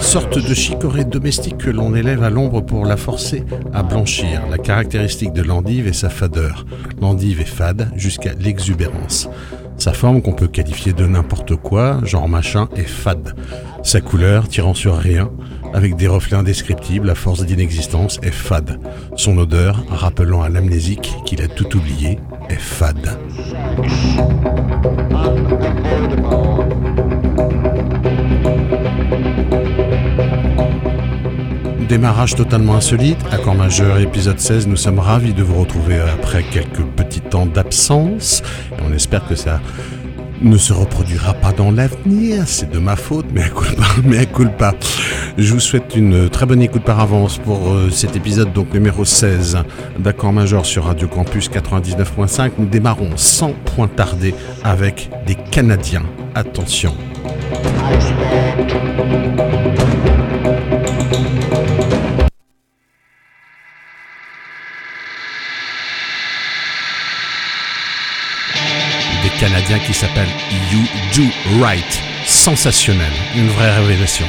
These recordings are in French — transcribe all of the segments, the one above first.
Sorte de chicorée domestique que l'on élève à l'ombre pour la forcer à blanchir. La caractéristique de l'endive est sa fadeur. L'endive est fade jusqu'à l'exubérance. Sa forme, qu'on peut qualifier de n'importe quoi, genre machin, est fade. Sa couleur, tirant sur rien, avec des reflets indescriptibles à force d'inexistence, est fade. Son odeur, rappelant à l'amnésique qu'il a tout oublié, est fade. Démarrage totalement insolite, accord majeur épisode 16, nous sommes ravis de vous retrouver après quelques petits temps d'absence. On espère que ça ne se reproduira pas dans l'avenir, c'est de ma faute, mais à culpa, mais à Je vous souhaite une très bonne écoute par avance pour euh, cet épisode donc numéro 16 d'accord majeur sur Radio Campus 99.5. Nous démarrons sans point tarder avec des Canadiens. Attention. Qui s'appelle You Do Right. Sensationnel, une vraie révélation.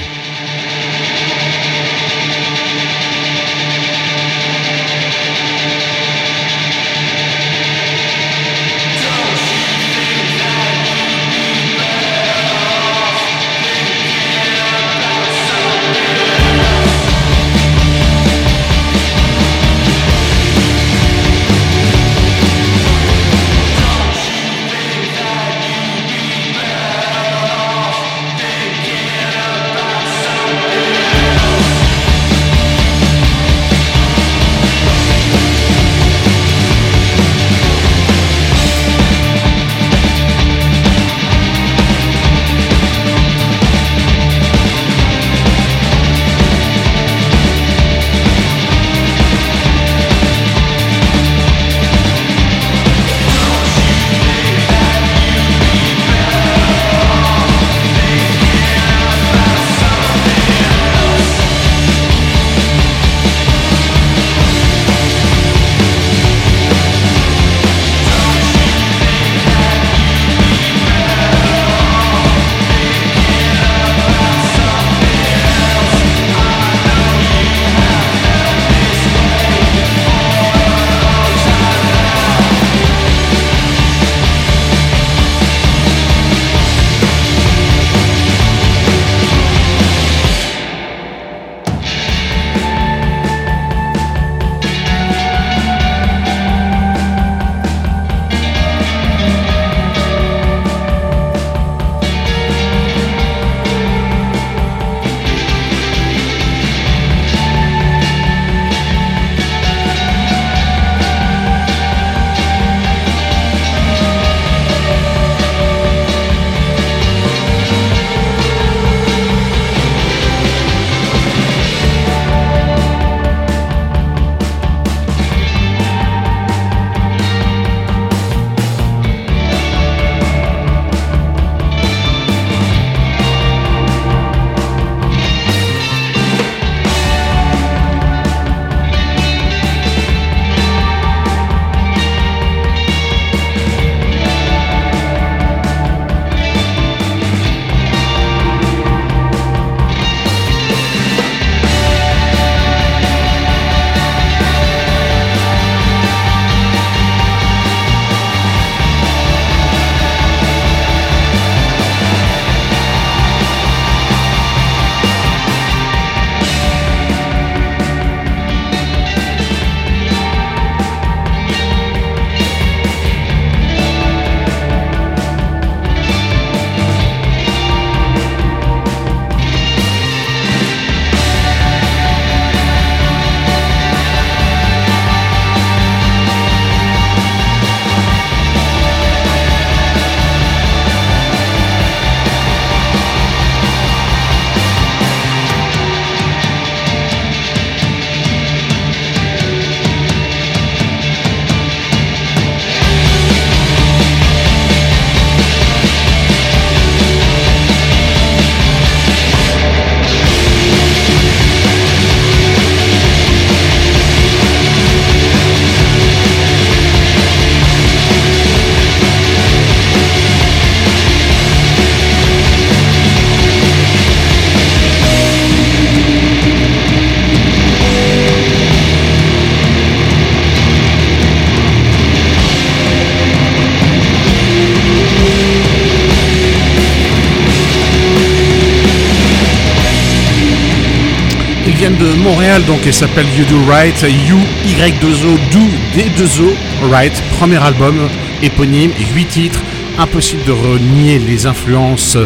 De Montréal donc et s'appellent You Do Right, You Y2O Do D2O Right, premier album éponyme, 8 titres, impossible de renier les influences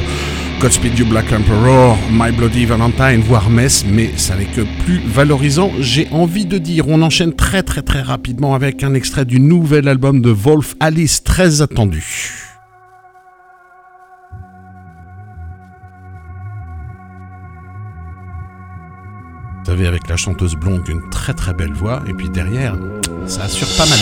Godspeed You Black Emperor, My Bloody Valentine, voire Mess, mais ça n'est que plus valorisant, j'ai envie de dire. On enchaîne très très très rapidement avec un extrait du nouvel album de Wolf Alice, très attendu. Avec la chanteuse blonde, une très très belle voix, et puis derrière, ça assure pas mal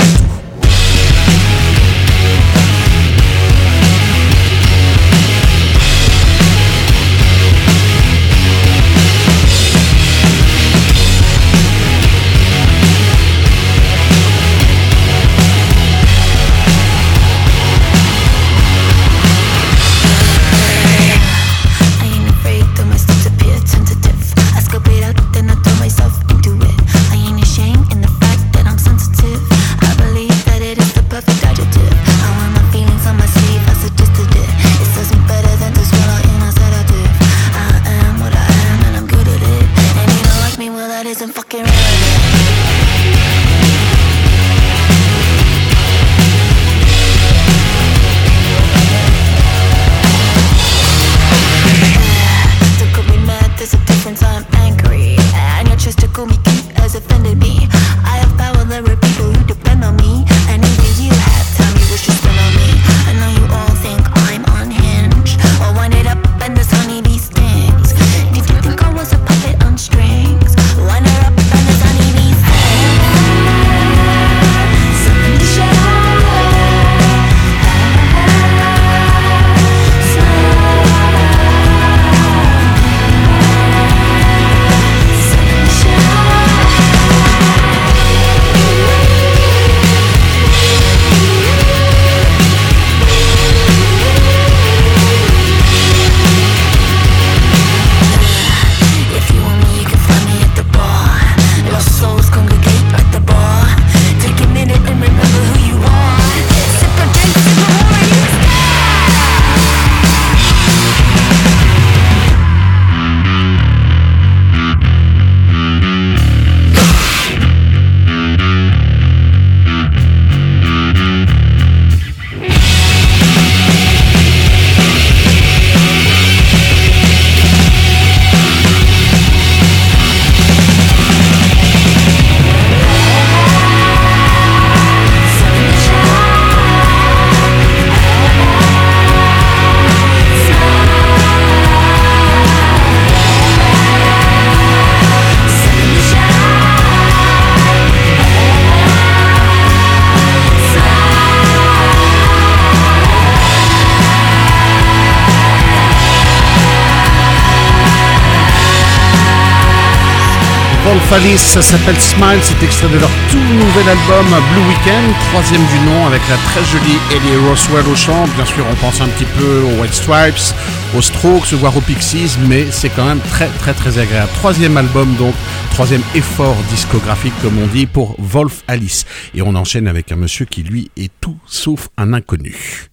Alice, ça s'appelle Smile, c'est extrait de leur tout nouvel album Blue Weekend, troisième du nom, avec la très jolie Ellie Roswell au chant. Bien sûr, on pense un petit peu aux White Stripes, aux Strokes, voire aux Pixies, mais c'est quand même très très très agréable. Troisième album donc, troisième effort discographique comme on dit pour Wolf Alice. Et on enchaîne avec un monsieur qui lui est tout sauf un inconnu.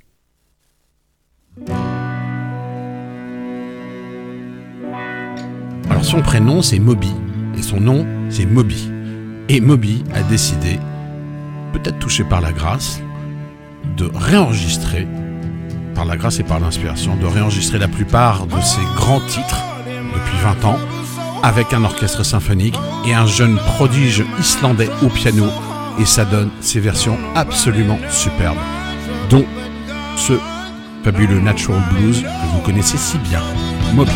Alors son prénom c'est Moby et son nom, c'est Moby. Et Moby a décidé, peut-être touché par la grâce, de réenregistrer, par la grâce et par l'inspiration, de réenregistrer la plupart de ses grands titres depuis 20 ans avec un orchestre symphonique et un jeune prodige islandais au piano et ça donne ces versions absolument superbes, dont ce fabuleux Natural Blues que vous connaissez si bien, Moby.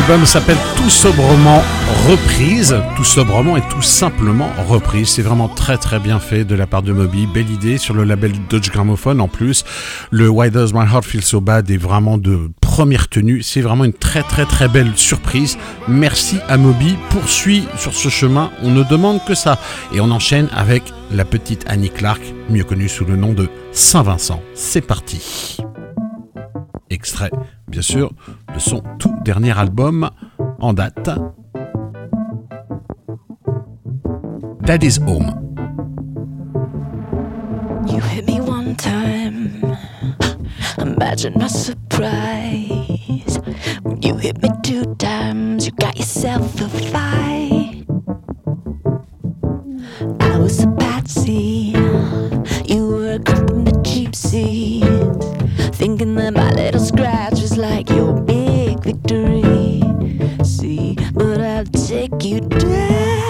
L'album s'appelle tout sobrement reprise, tout sobrement et tout simplement reprise. C'est vraiment très très bien fait de la part de Moby. Belle idée sur le label Dodge Gramophone en plus. Le Why Does My Heart Feel So Bad est vraiment de première tenue. C'est vraiment une très très très belle surprise. Merci à Moby. Poursuit sur ce chemin. On ne demande que ça. Et on enchaîne avec la petite Annie Clark, mieux connue sous le nom de Saint-Vincent. C'est parti. Extrait, bien sûr, de son tout dernier album en date. Daddy's Home. You hit me one time. Imagine my surprise. You hit me two times, you got yourself a fight. I was a patsy. You were a in the cheap seat. Thinking that my little scratch was like your big victory. See, but I'll take you down.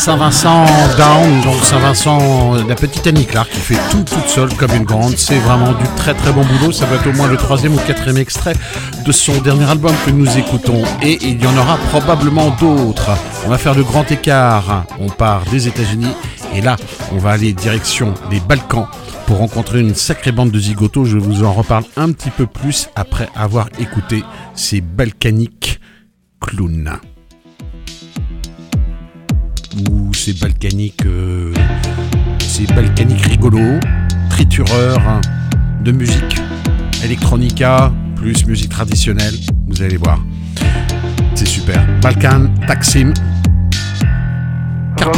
Saint-Vincent Down, donc Saint-Vincent, la petite Annie Clark qui fait tout toute seule comme une grande. C'est vraiment du très très bon boulot. Ça va être au moins le troisième ou quatrième extrait de son dernier album que nous écoutons. Et il y en aura probablement d'autres. On va faire le grand écart. On part des États-Unis et là, on va aller direction des Balkans pour rencontrer une sacrée bande de zigotos. Je vous en reparle un petit peu plus après avoir écouté ces balkaniques clowns ou c'est balkanique, euh, c'est balkanique rigolo, tritureur de musique, electronica, plus musique traditionnelle, vous allez voir. C'est super. Balkan, Taksim, carte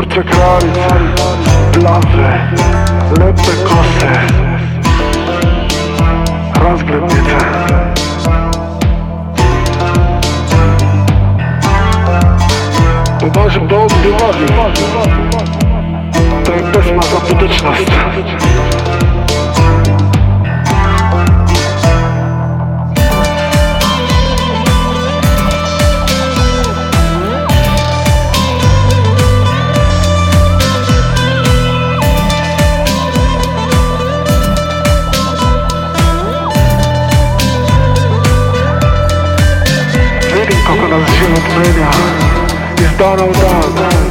Burcze granic, blawy, lepę kosy. Rozglębice Poważny dom, dywany To jest bezma budućnost dana u dan.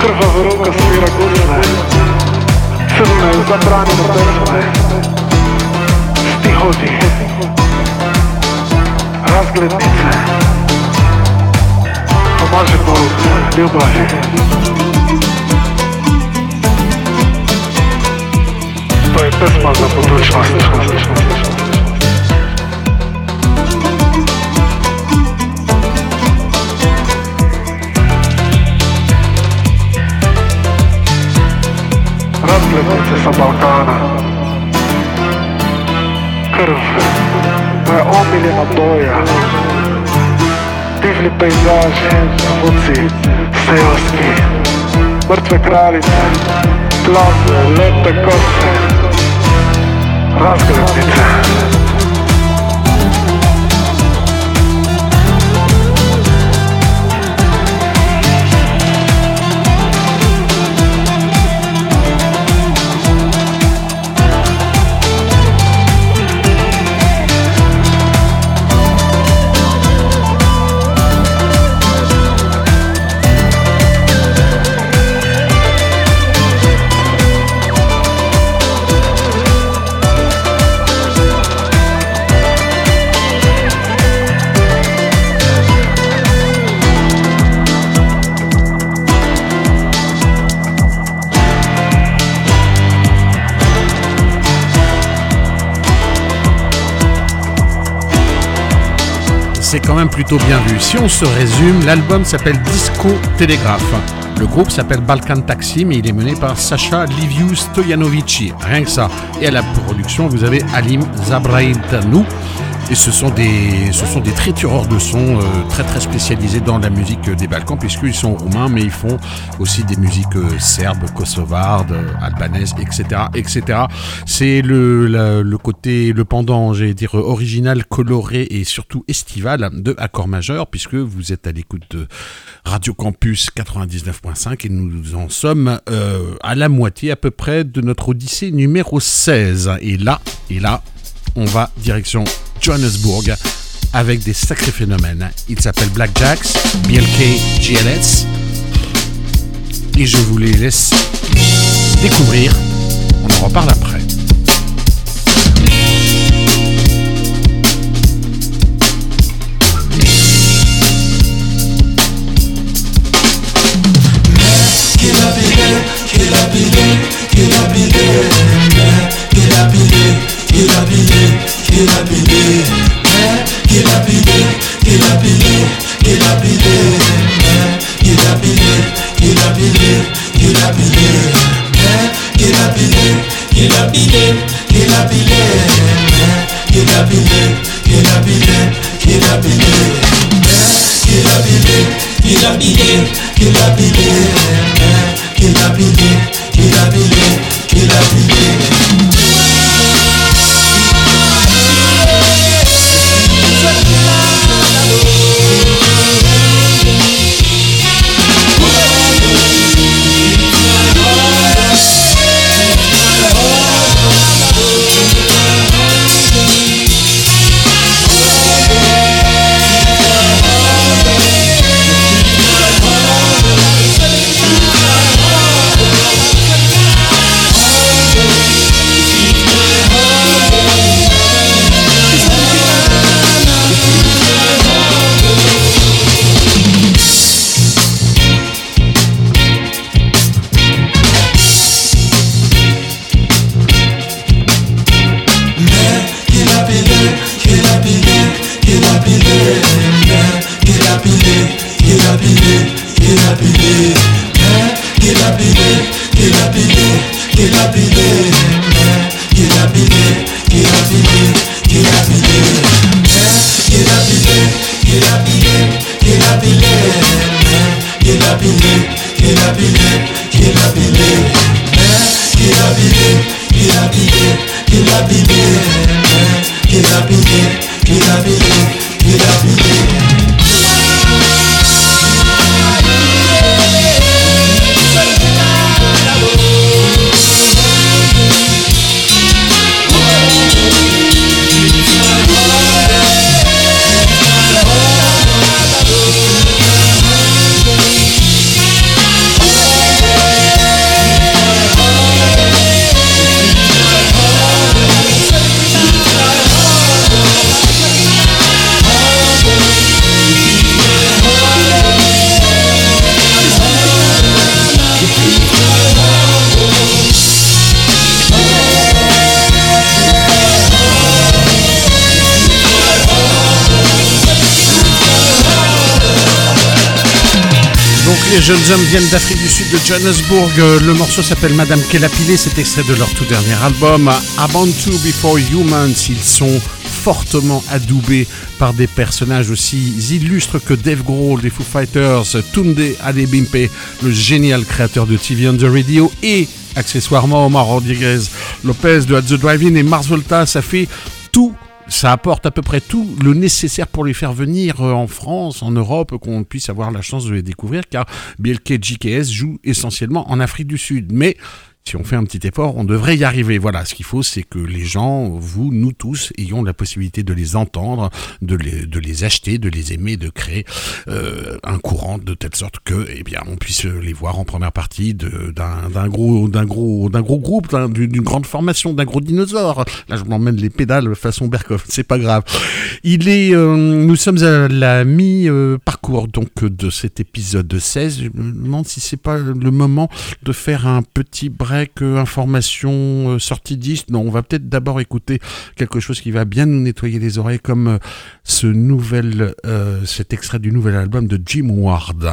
Krvava ruka svira gusle Crne zabranjene pesme Stihovi Razglednice. Pomaže Bog ljubavi. To je pesma za budućnost razglednice sa Balkana. Krv, moja omiljena boja Divlji pejzaži, zvuci, seoski. Mrtve kraljice, plave, lepe kose Razglednice c'est quand même plutôt bien vu. Si on se résume, l'album s'appelle Disco Télégraphe. Le groupe s'appelle Balkan Taxi, mais il est mené par Sacha Liviu Stojanovici. Rien que ça. Et à la production, vous avez Alim Zabraïtanou. Et ce sont des, ce sont des tritureurs de sons euh, très très spécialisés dans la musique des Balkans, puisqu'ils sont roumains, mais ils font aussi des musiques euh, serbes, kosovardes, euh, albanaises, etc. etc. C'est le, le côté, le pendant, j'allais dire, original, coloré et surtout estival de Accord Majeur, puisque vous êtes à l'écoute de Radio Campus 99.5 et nous en sommes à la moitié à peu près de notre Odyssée numéro 16. Et là, et là, on va direction Johannesburg avec des sacrés phénomènes. Il s'appelle Black Jacks, BLK GLS. Et je vous les laisse découvrir. On en reparle après. Gila bile, eh, gila bile, gila bile, gila bile, eh, gila bile, gila bile, gila bile, eh, gila bile, gila bile, gila bile, eh, gila bile, gila bile, gila bile, eh, gila bile, gila bile, gila bile, eh, gila bile, gila bile, gila bile. Jeunes hommes viennent d'Afrique du Sud, de Johannesburg. Euh, le morceau s'appelle Madame Kelapilé. C'est extrait de leur tout dernier album, To Before Humans. Ils sont fortement adoubés par des personnages aussi illustres que Dave Grohl des Foo Fighters, Tunde Adebimpe, le génial créateur de TV on the Radio et accessoirement Omar Rodriguez Lopez de At the Drive-In et Mars Volta. Ça fait ça apporte à peu près tout le nécessaire pour les faire venir euh, en France, en Europe, qu'on puisse avoir la chance de les découvrir, car BLK JKS joue essentiellement en Afrique du Sud. Mais si on fait un petit effort, on devrait y arriver. Voilà, ce qu'il faut, c'est que les gens, vous, nous tous, ayons la possibilité de les entendre, de les, acheter, de les aimer, de créer euh, un courant de telle sorte que, eh bien, on puisse les voir en première partie d'un gros, d'un gros, d'un gros groupe, d'une grande formation, d'un gros dinosaure. Là, je m'emmène les pédales façon Berkoff, c'est pas grave. Il est, euh, nous sommes à la mi-parcours donc de cet épisode 16. Je me demande si c'est pas le moment de faire un petit bref que information euh, sortie disque. Non, on va peut-être d'abord écouter quelque chose qui va bien nous nettoyer les oreilles, comme euh, ce nouvel, euh, cet extrait du nouvel album de Jim Ward.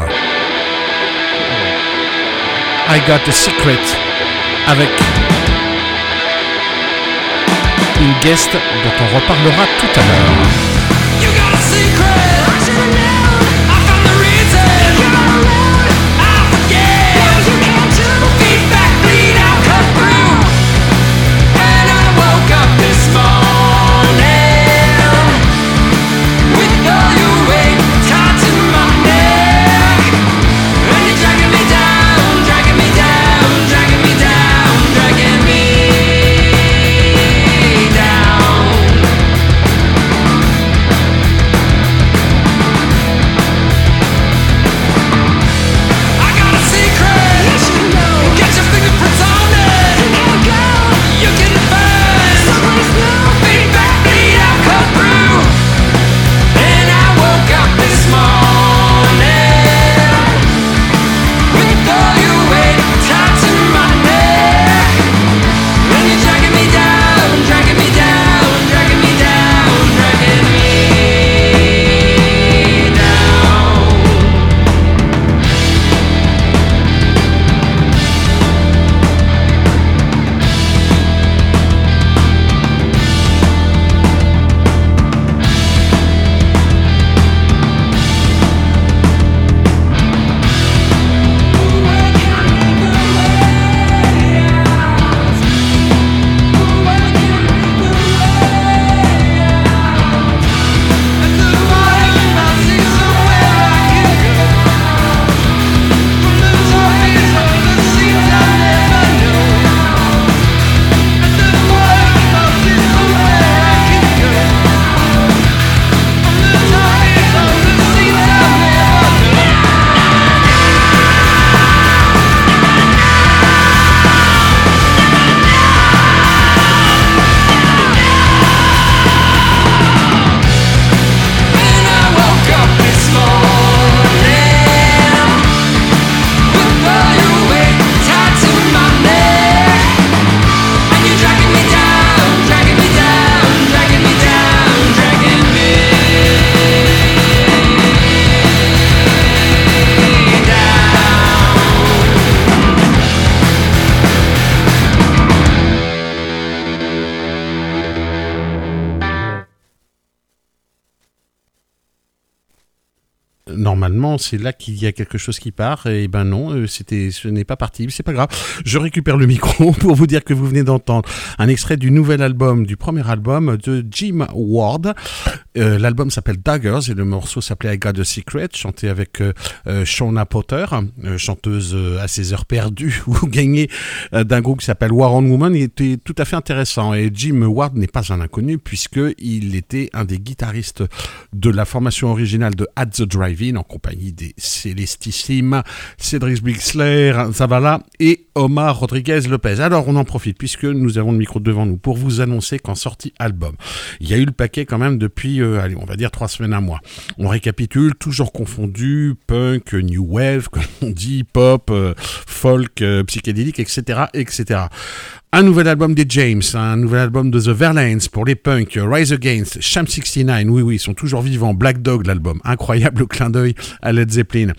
I Got a Secret avec une guest dont on reparlera tout à l'heure. C'est là qu'il y a quelque chose qui part. Et ben non, euh, c'était, ce n'est pas parti. C'est pas grave. Je récupère le micro pour vous dire que vous venez d'entendre un extrait du nouvel album, du premier album de Jim Ward. Euh, l'album s'appelle Daggers et le morceau s'appelait I Got a Secret, chanté avec euh, euh, Shauna Potter, chanteuse à ses heures perdues ou gagnée d'un groupe qui s'appelle War on Woman. Il était tout à fait intéressant. Et Jim Ward n'est pas un inconnu puisque il était un des guitaristes de la formation originale de At the Drive-In en compagnie des célestissimes Cédric Bixler, Zavala et Omar Rodriguez Lopez. Alors on en profite puisque nous avons le micro devant nous pour vous annoncer qu'en sortie album, il y a eu le paquet quand même depuis, euh, allez, on va dire trois semaines à mois. On récapitule, toujours confondu, punk, new wave, comme on dit, pop, euh, folk, euh, psychédélique, etc., etc. Un nouvel album des James, un nouvel album de The Verlaines pour les punks, Rise Against, Sham 69, oui oui, ils sont toujours vivants, Black Dog l'album, incroyable clin d'œil à Led Zeppelin.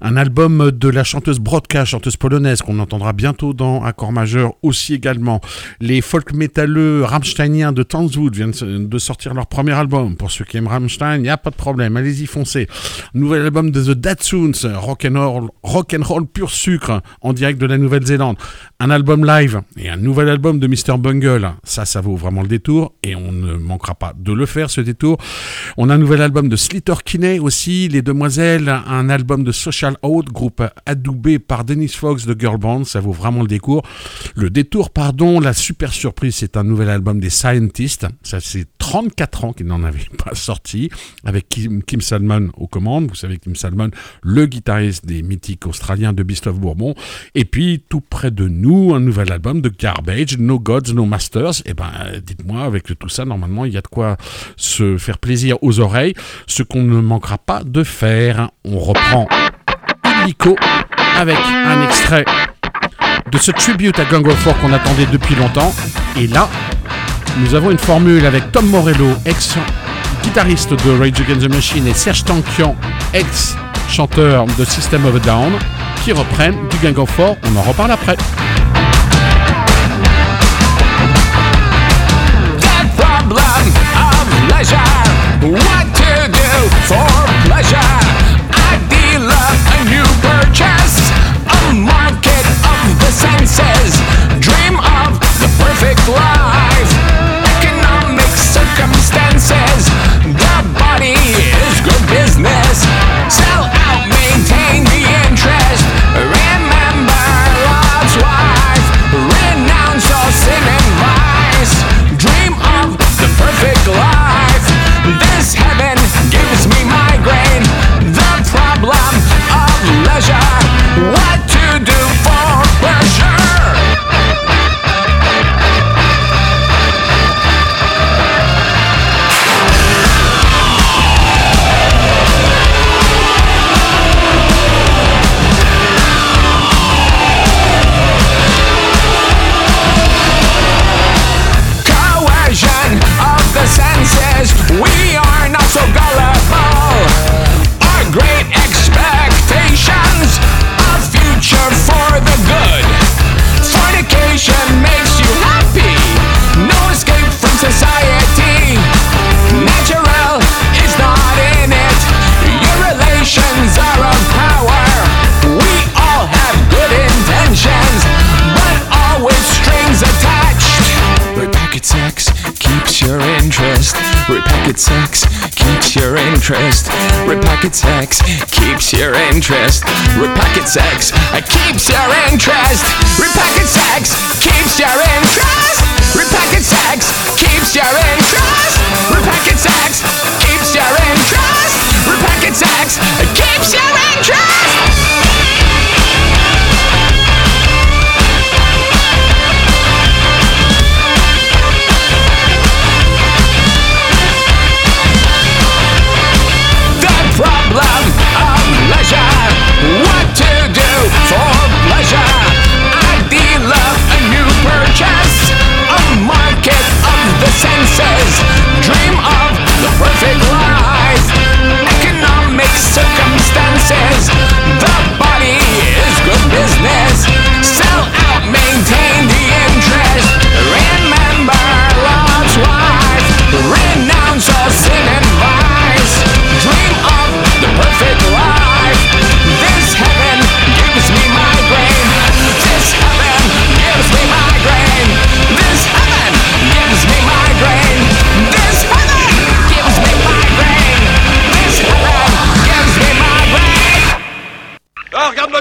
Un album de la chanteuse Brodka, chanteuse polonaise qu'on entendra bientôt dans Accord majeur aussi également. Les folk métalleux rammsteiniens de Tanzwood viennent de sortir leur premier album. Pour ceux qui aiment Rammstein, il n'y a pas de problème, allez-y foncez. Nouvel album de The Datsuns, rock and roll, rock and roll pur sucre en direct de la Nouvelle-Zélande. Un album live et un nouvel album de Mr. Bungle. Ça, ça vaut vraiment le détour et on ne manquera pas de le faire, ce détour. On a un nouvel album de Slater Kinney aussi, Les Demoiselles, un album de Social Out, groupe adoubé par Dennis Fox de Girl Band. Ça vaut vraiment le détour. Le détour, pardon, la super surprise, c'est un nouvel album des Scientists. Ça, c'est 34 ans qu'ils n'en avaient pas sorti, avec Kim, Kim Salmon aux commandes. Vous savez, Kim Salmon, le guitariste des mythiques australiens de Beast of Bourbon. Et puis, tout près de nous, un nouvel album de Garbage, No Gods, No Masters. Et ben, dites-moi, avec tout ça, normalement, il y a de quoi se faire plaisir aux oreilles. Ce qu'on ne manquera pas de faire. On reprend illico avec un extrait de ce tribute à Gang of Four qu'on attendait depuis longtemps. Et là, nous avons une formule avec Tom Morello, ex-guitariste de Rage Against the Machine, et Serge Tankian, ex-chanteur de System of a Down, qui reprennent du Gang of Four. On en reparle après. Of. What to do for pleasure? A new purchase. A market of the senses. Dream of the perfect life. Repacket sex keeps your interest. Repacket sex keeps your interest. Repacket sex uh, keeps your interest. Repacket sex keeps your interest. Repacket sex keeps your interest. Repacket sex keeps your interest. Repacket sex uh, keeps your interest.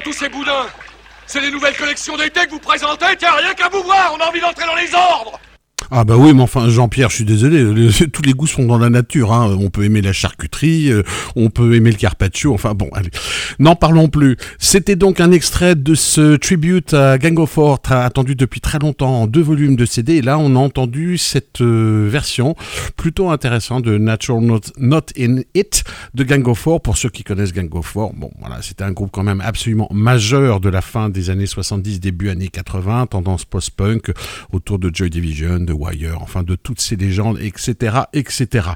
Tous ces boudins. C'est les nouvelles collections d'été que vous présentez. Tiens, rien qu'à vous voir, on a envie d'entrer dans les ordres Ah bah oui, mais enfin Jean-Pierre, je suis désolé, tous les goûts sont dans la nature. Hein. On peut aimer la charcuterie, euh, on peut aimer le carpaccio, enfin bon, allez, n'en parlons plus. C'était donc un extrait de ce tribute à Gang of Four, tra- attendu depuis très longtemps en deux volumes de CD. Et là, on a entendu cette euh, version plutôt intéressante de Natural Not, Not In It de Gang of Four. Pour ceux qui connaissent Gang of Four, bon voilà, c'était un groupe quand même absolument majeur de la fin des années 70, début années 80, tendance post-punk autour de Joy Division, de Wire, enfin de toutes ces légendes, etc., etc.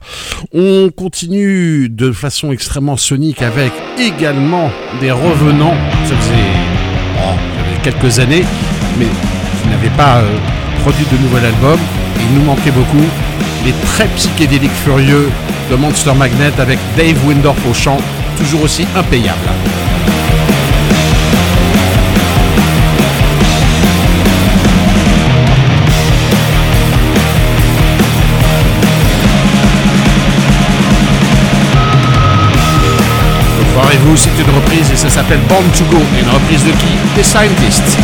On continue de façon extrêmement sonique avec également des revenants. Ça faisait, oh, quelques années, mais qui n'avaient pas euh, produit de nouvel album. Il nous manquait beaucoup. Les très psychédéliques furieux de Monster Magnet avec Dave Windorf au chant, toujours aussi impayable. Croirez-vous, c'est une reprise et ça s'appelle Born to Go. Une reprise de qui? Des Scientists.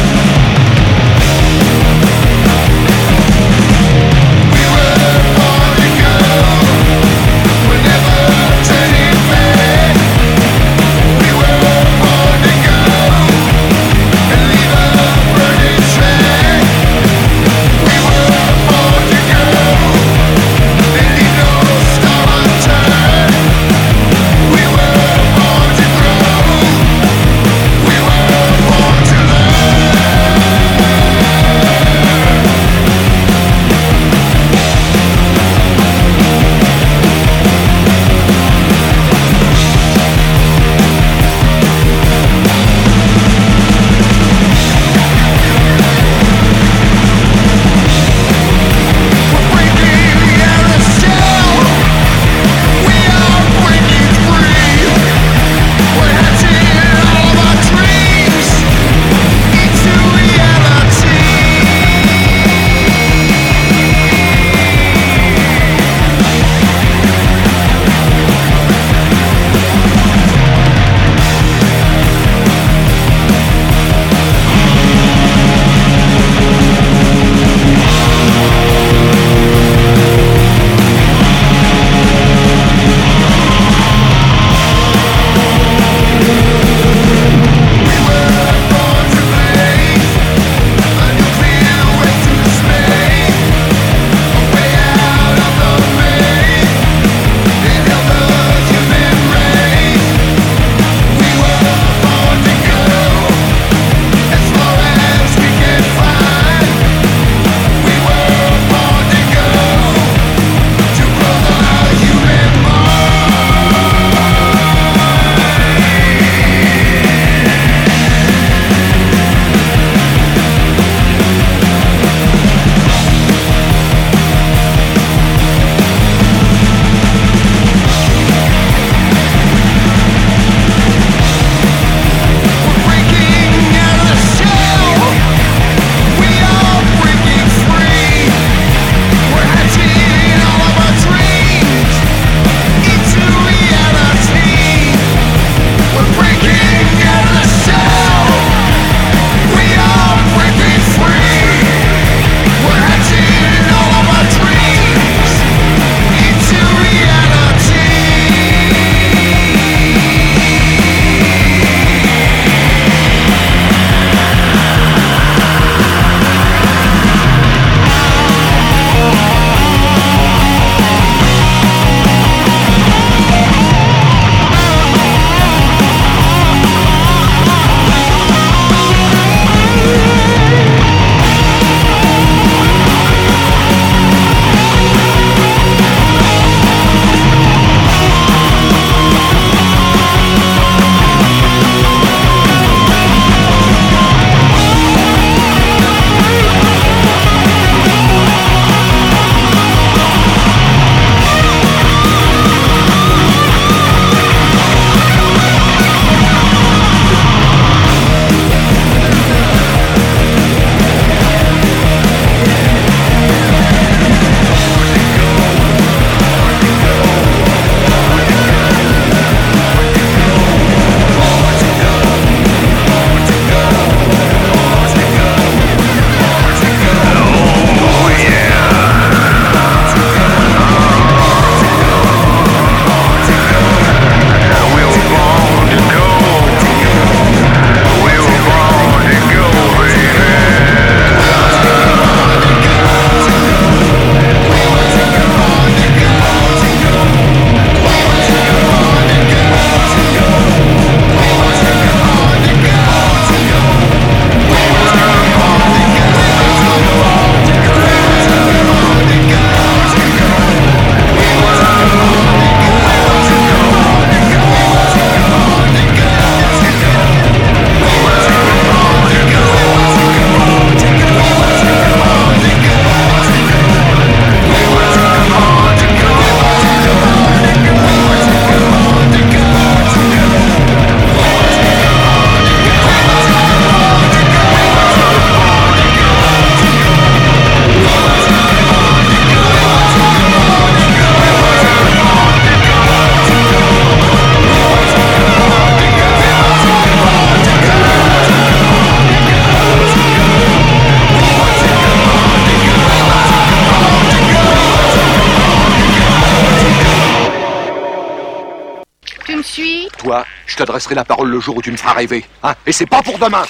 T'adresserai la parole le jour où tu me feras rêver. Hein Et c'est pas pour demain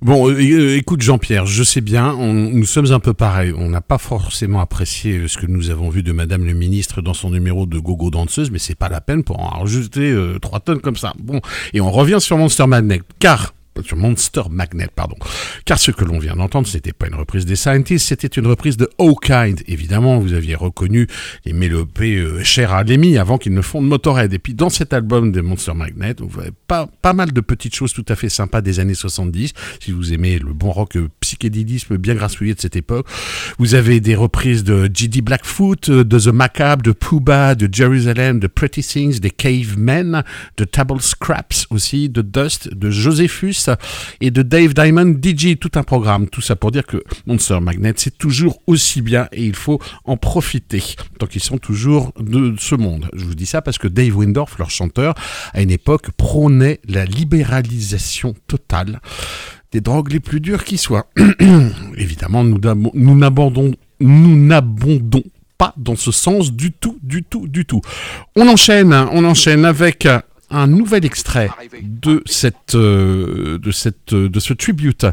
Bon, euh, écoute Jean-Pierre, je sais bien, nous sommes un peu pareils. On n'a pas forcément apprécié euh, ce que nous avons vu de Madame le Ministre dans son numéro de Gogo danseuse, mais c'est pas la peine pour en rajouter euh, trois tonnes comme ça. Bon, et on revient sur Monster Magnet, car Monster Magnet, pardon. Car ce que l'on vient d'entendre, c'était pas une reprise des Scientists, c'était une reprise de Oh Kind. Évidemment, vous aviez reconnu les mélopées euh, chères à Lemmy avant qu'ils ne fondent Motorhead. Et puis dans cet album de Monster Magnet, vous avez pas, pas mal de petites choses tout à fait sympas des années 70. Si vous aimez le bon rock euh, psychédélisme bien grassouillé de cette époque, vous avez des reprises de G.D. Blackfoot, de The Macabre, de Pooh de Jerusalem, de Pretty Things, des Cavemen, de Table Scraps aussi, de Dust, de Josephus et de Dave Diamond DJ, tout un programme. Tout ça pour dire que Monster Magnet, c'est toujours aussi bien et il faut en profiter tant qu'ils sont toujours de ce monde. Je vous dis ça parce que Dave Windorf, leur chanteur, à une époque prônait la libéralisation totale des drogues les plus dures qui soient. Évidemment, nous n'ab- nous n'abandonnons n'abondons pas dans ce sens du tout, du tout, du tout. On enchaîne, on enchaîne avec un nouvel extrait de euh, ce tribute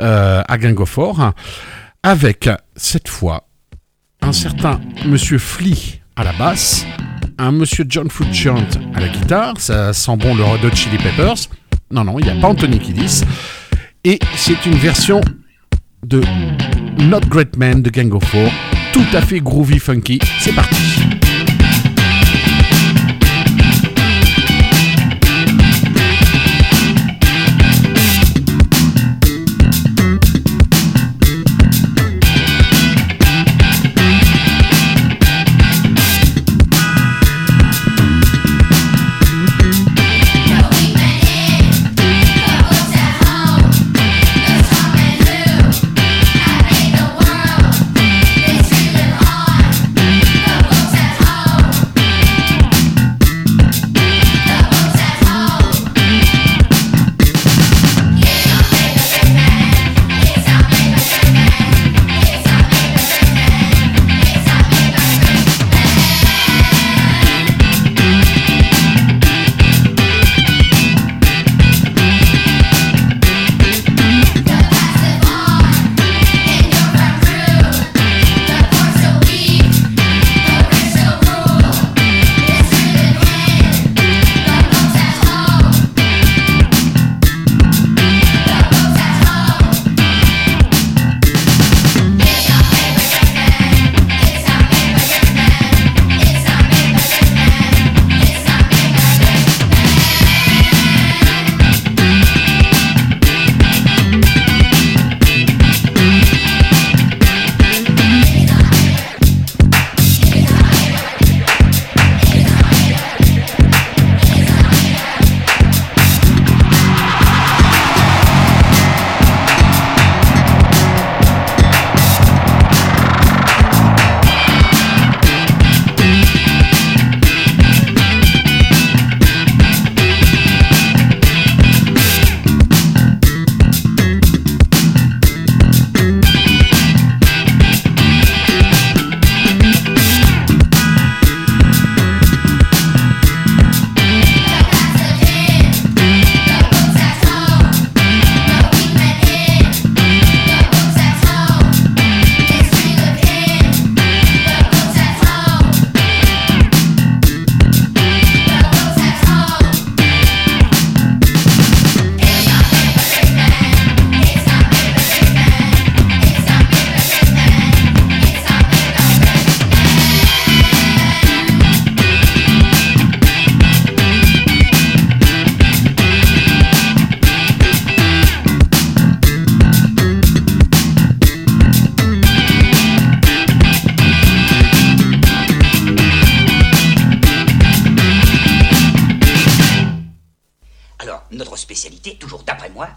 euh, à Gang of Four, avec cette fois un certain Monsieur Flea à la basse, un Monsieur John Frusciante à la guitare, ça sent bon le Red Hot Chili Peppers. Non, non, il n'y a pas Anthony Kiddis. Et c'est une version de Not Great Man de Gang of Four, tout à fait groovy funky. C'est parti. Notre spécialité, toujours d'après moi,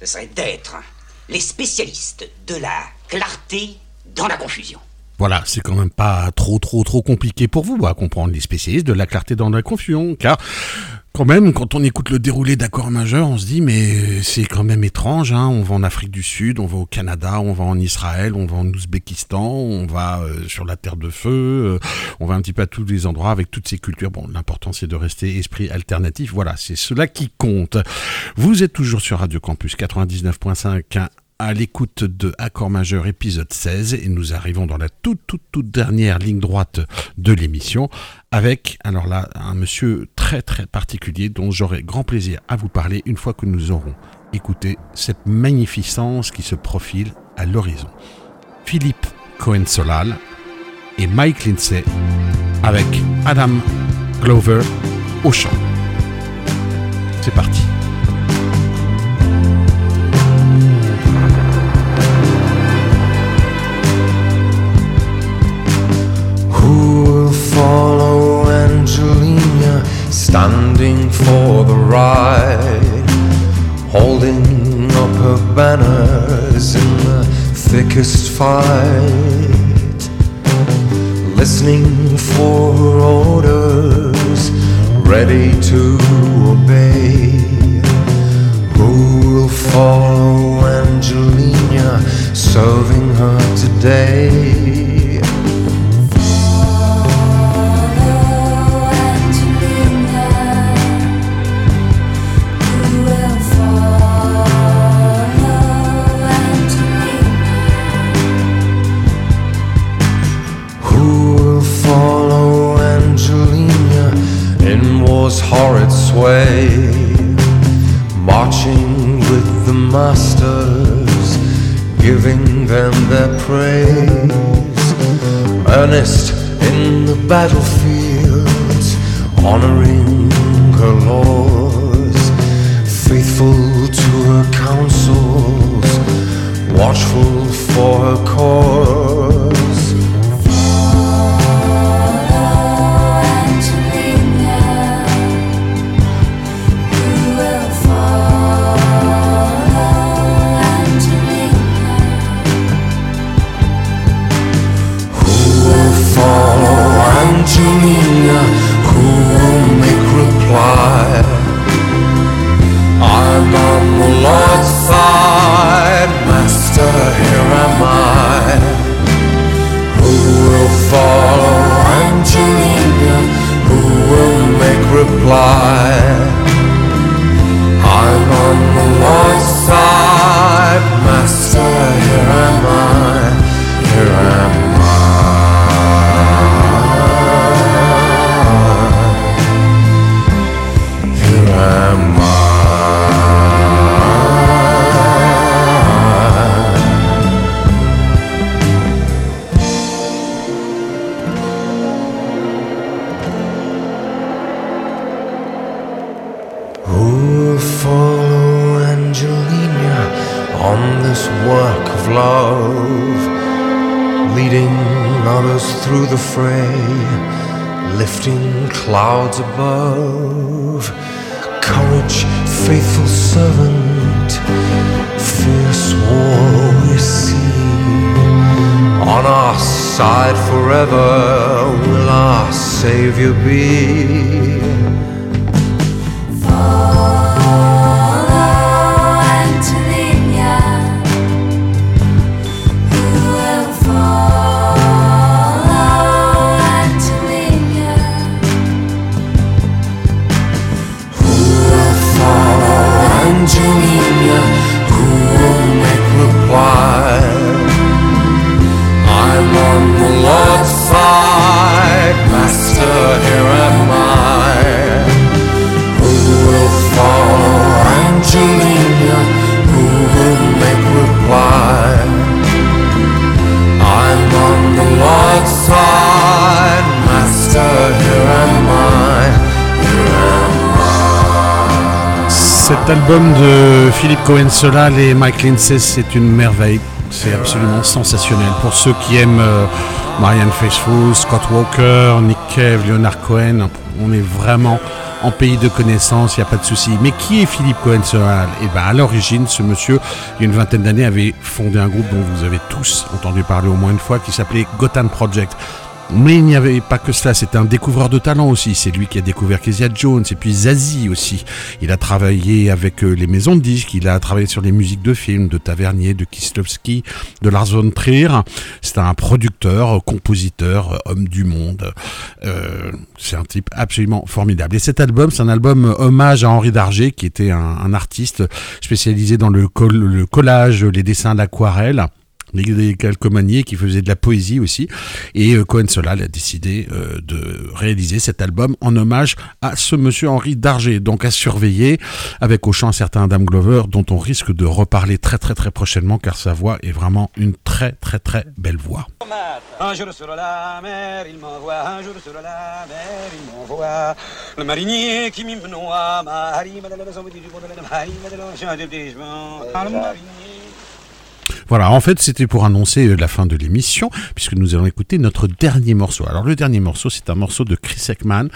ce serait d'être les spécialistes de la clarté dans la confusion. Voilà, c'est quand même pas trop trop trop compliqué pour vous à comprendre les spécialistes de la clarté dans la confusion, car Quand même, quand on écoute le déroulé d'accords majeurs, on se dit mais c'est quand même étrange. Hein on va en Afrique du Sud, on va au Canada, on va en Israël, on va en Ouzbékistan, on va euh, sur la Terre de Feu, euh, on va un petit peu à tous les endroits avec toutes ces cultures. Bon, l'important c'est de rester esprit alternatif. Voilà, c'est cela qui compte. Vous êtes toujours sur Radio Campus 99.5 à l'écoute de Accord majeur épisode 16 et nous arrivons dans la toute toute toute dernière ligne droite de l'émission avec alors là un monsieur très très particulier dont j'aurai grand plaisir à vous parler une fois que nous aurons écouté cette magnificence qui se profile à l'horizon. Philippe Cohen-Solal et Mike Lindsay avec Adam Glover au chant. C'est parti. Follow Angelina standing for the ride? Holding up her banners in the thickest fight. Listening for her orders, ready to obey. Who will follow Angelina, serving her today? Them their praise. Earnest in the battlefield, honoring her laws. Faithful to her counsels, watchful for her cause. Angelina, who will make reply. I'm on the Lord's side, Master, here am I. Who will follow Angelina, who will make reply? I'm leading others through the fray, lifting clouds above? Courage, faithful servant, fierce war we see. On our side forever will our Savior be. Cet album de Philippe Cohen-Solal et Mike Lindsay, c'est une merveille. C'est absolument sensationnel. Pour ceux qui aiment euh, Marianne Faithfull, Scott Walker, Nick Cave, Leonard Cohen, on est vraiment en pays de connaissances, il n'y a pas de souci. Mais qui est Philippe Cohen-Solal Eh ben, à l'origine, ce monsieur, il y a une vingtaine d'années, avait fondé un groupe dont vous avez tous entendu parler au moins une fois, qui s'appelait Gotham Project. Mais il n'y avait pas que cela, c'était un découvreur de talent aussi. C'est lui qui a découvert Kezia Jones et puis Zazie aussi. Il a travaillé avec euh, les maisons de disques, il a travaillé sur les musiques de films, de Tavernier, de Kieslowski, de Lars von Trier. C'est un producteur, euh, compositeur, euh, homme du monde. Euh, c'est un type absolument formidable. Et cet album, c'est un album hommage à Henri Darger, qui était un, artiste spécialisé dans le collage, les dessins, l'aquarelle les calcomanies qui faisait de la poésie aussi. Et euh, Cohen Solal a décidé euh, de réaliser cet album en hommage à ce monsieur Henri Darger. Donc à surveiller avec au chant un certain Adam Glover dont on risque de reparler très très très prochainement car sa voix est vraiment une très très très belle voix. Un jour sur la mer, il m'envoie, un jour sur la mer, il m'envoie. Le marinier qui m'y noie, Marie, madame, la somme du bon de la Marie, madame, j'ai un déplacement. Le marinier. Voilà, en fait, c'était pour annoncer euh, la fin de l'émission, puisque nous allons écouter notre dernier morceau. Alors, le dernier morceau, c'est un morceau de Chris Ekman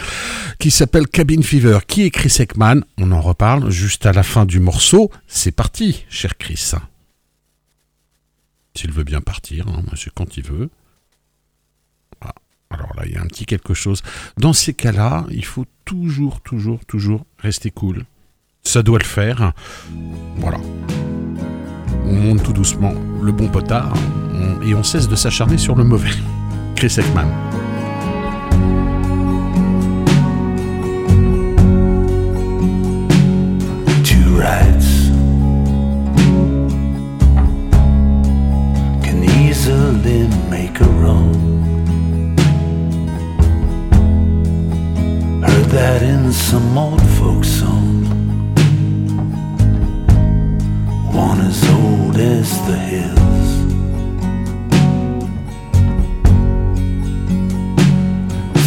qui s'appelle Cabin Fever. Qui est Chris Ekman? On en reparle juste à la fin du morceau. C'est parti, cher Chris. S'il veut bien partir, hein, monsieur, quand il veut. Ah, Alors là, il y a un petit quelque chose. Dans ces cas-là, il faut toujours, toujours, toujours rester cool. Ça doit le faire. Voilà on monte tout doucement le bon potard et on cesse de s'acharner sur le mauvais. Chris Ekman. One as old as the hills.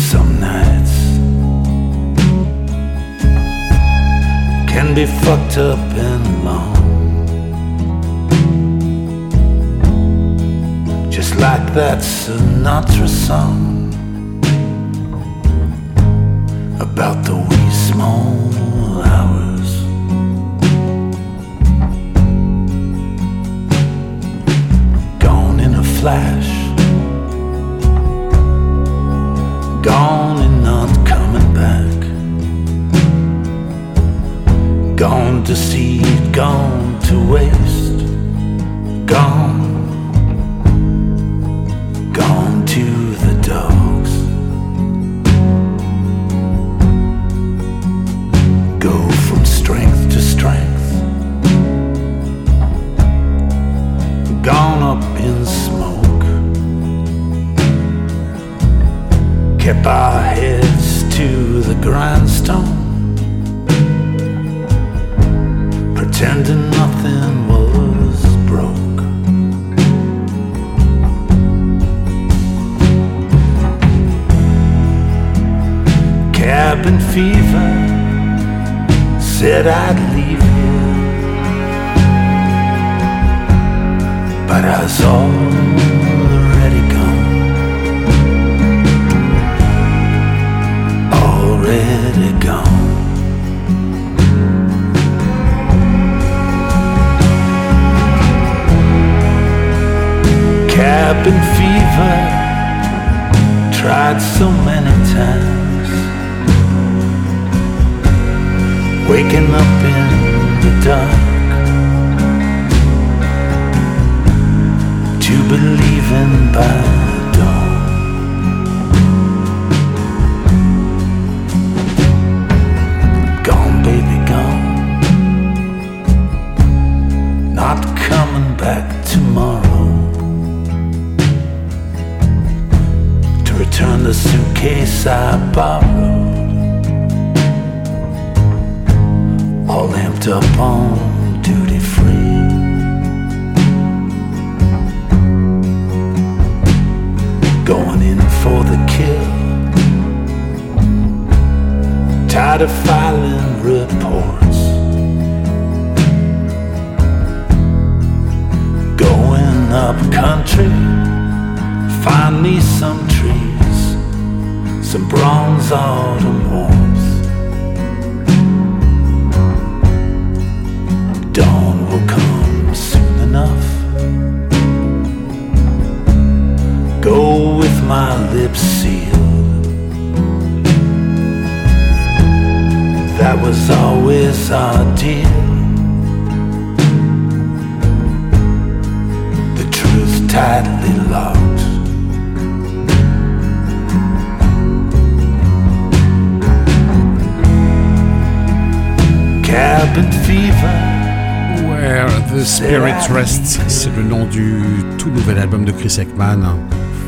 Some nights can be fucked up and long. Just like that Sinatra song about the wee small flash, gone and not coming back. Gone to seed, gone to waste, gone,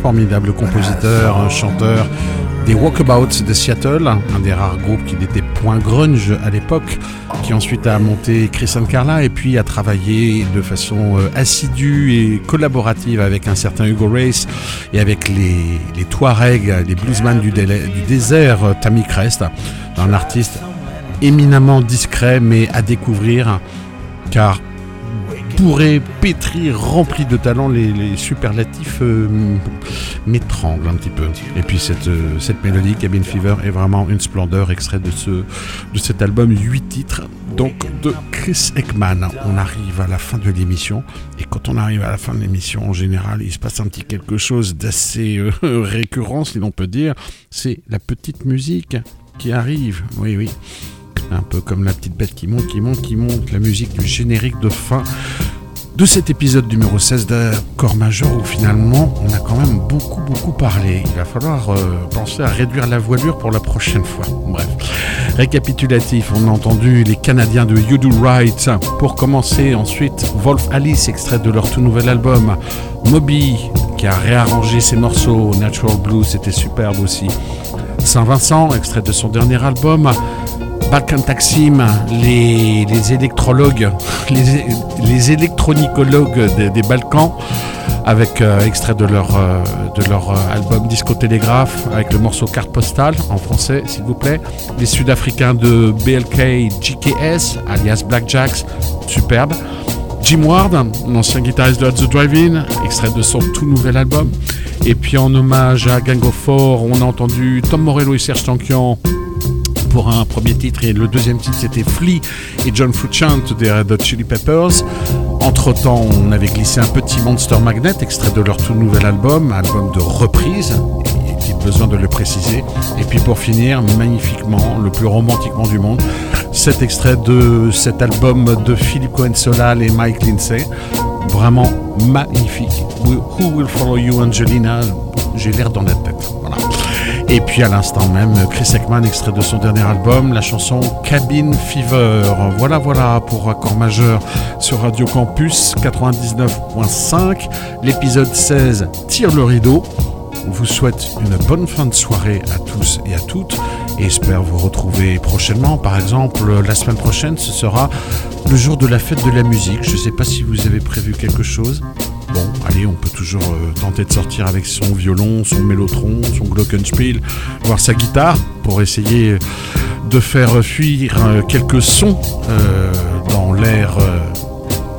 formidable compositeur, chanteur des Walkabouts de Seattle, un des rares groupes qui n'était point grunge à l'époque, qui ensuite a monté Chris Carla et puis a travaillé de façon euh, assidue et collaborative avec un certain Hugo Race et avec les, Touaregs, les bluesman du, du désert, euh, Tammy Crest, un artiste éminemment discret mais à découvrir car pourrait pétrir rempli de talent les, superlatifs euh, m'étranglent un petit peu. Et puis cette, euh, cette mélodie Cabin Fever est vraiment une splendeur extrait de, ce, de cet album 8 titres donc de Chris Ekman. On arrive à la fin de l'émission et quand on arrive à la fin de l'émission en général il se passe un petit quelque chose d'assez euh, récurrent si l'on peut dire. C'est la petite musique qui arrive. Oui oui. Un peu comme la petite bête qui monte, qui monte, qui monte, la musique du générique de fin de cet épisode numéro 16 d'Accord Majeur où finalement on a quand même beaucoup beaucoup parlé. Il va falloir euh, penser à réduire la voilure pour la prochaine fois. Bref. Récapitulatif, on a entendu les Canadiens de You Do Right. Pour commencer, ensuite Wolf Alice, extrait de leur tout nouvel album. Moby, qui a réarrangé ses morceaux. Natural Blue, c'était superbe aussi. Saint-Vincent, extrait de son dernier album. Balkan Taksim, les, les électrologues, les, électronicologues des, Balkans, avec euh, extrait de leur, euh, euh, album Disco Télégraphe, avec le morceau Carte Postale en français, s'il vous plaît. Les Sud-Africains de BLK GKS, alias Blackjacks, superbe. Jim Ward, l'ancien guitariste de At The Drive-In, extrait de son tout nouvel album. Et puis en hommage à Gang of Four, on a entendu Tom Morello et Serge Tankian pour un premier titre et le deuxième titre c'était Flea et John Frusciante des Red Hot Chili Peppers. Entre temps, on avait glissé un petit Monster Magnet, extrait de leur tout nouvel album, album de reprise. Est-il besoin de le préciser Et puis pour finir, magnifiquement, le plus romantiquement du monde, cet extrait de cet album de Philippe Cohen Solal et Mike Lindsay. Vraiment magnifique. Who Will Follow You, Angelina? J'ai l'air dans la tête. Et puis à l'instant même, Chris Ekman, extrait de son dernier album, la chanson Cabin Fever. Voilà, voilà pour Accord Majeur sur Radio Campus 99.5. L'épisode 16 tire le rideau. On vous souhaite une bonne fin de soirée à tous et à toutes et espère vous retrouver prochainement. Par exemple, la semaine prochaine, ce sera le jour de la fête de la musique. Je ne sais pas si vous avez prévu quelque chose. Bon, allez, on peut toujours euh, tenter de sortir avec son violon, son mélotron, son glockenspiel, voire sa guitare pour essayer de faire fuir euh, quelques sons euh, dans l'air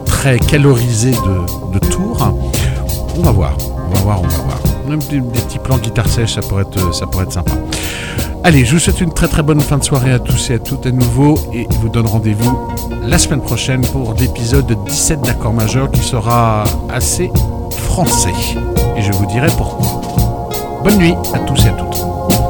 très calorisé de Tours. On va voir, on va voir, on va voir. Même des, petits plans guitare sèche, ça pourrait être, ça pourrait être sympa. Allez, je vous souhaite une très très bonne fin de soirée à tous et à toutes à nouveau et je vous donne rendez-vous la semaine prochaine pour l'épisode 17 d'accord majeur qui sera assez français. Et je vous dirai pourquoi. Bonne nuit à tous et à toutes.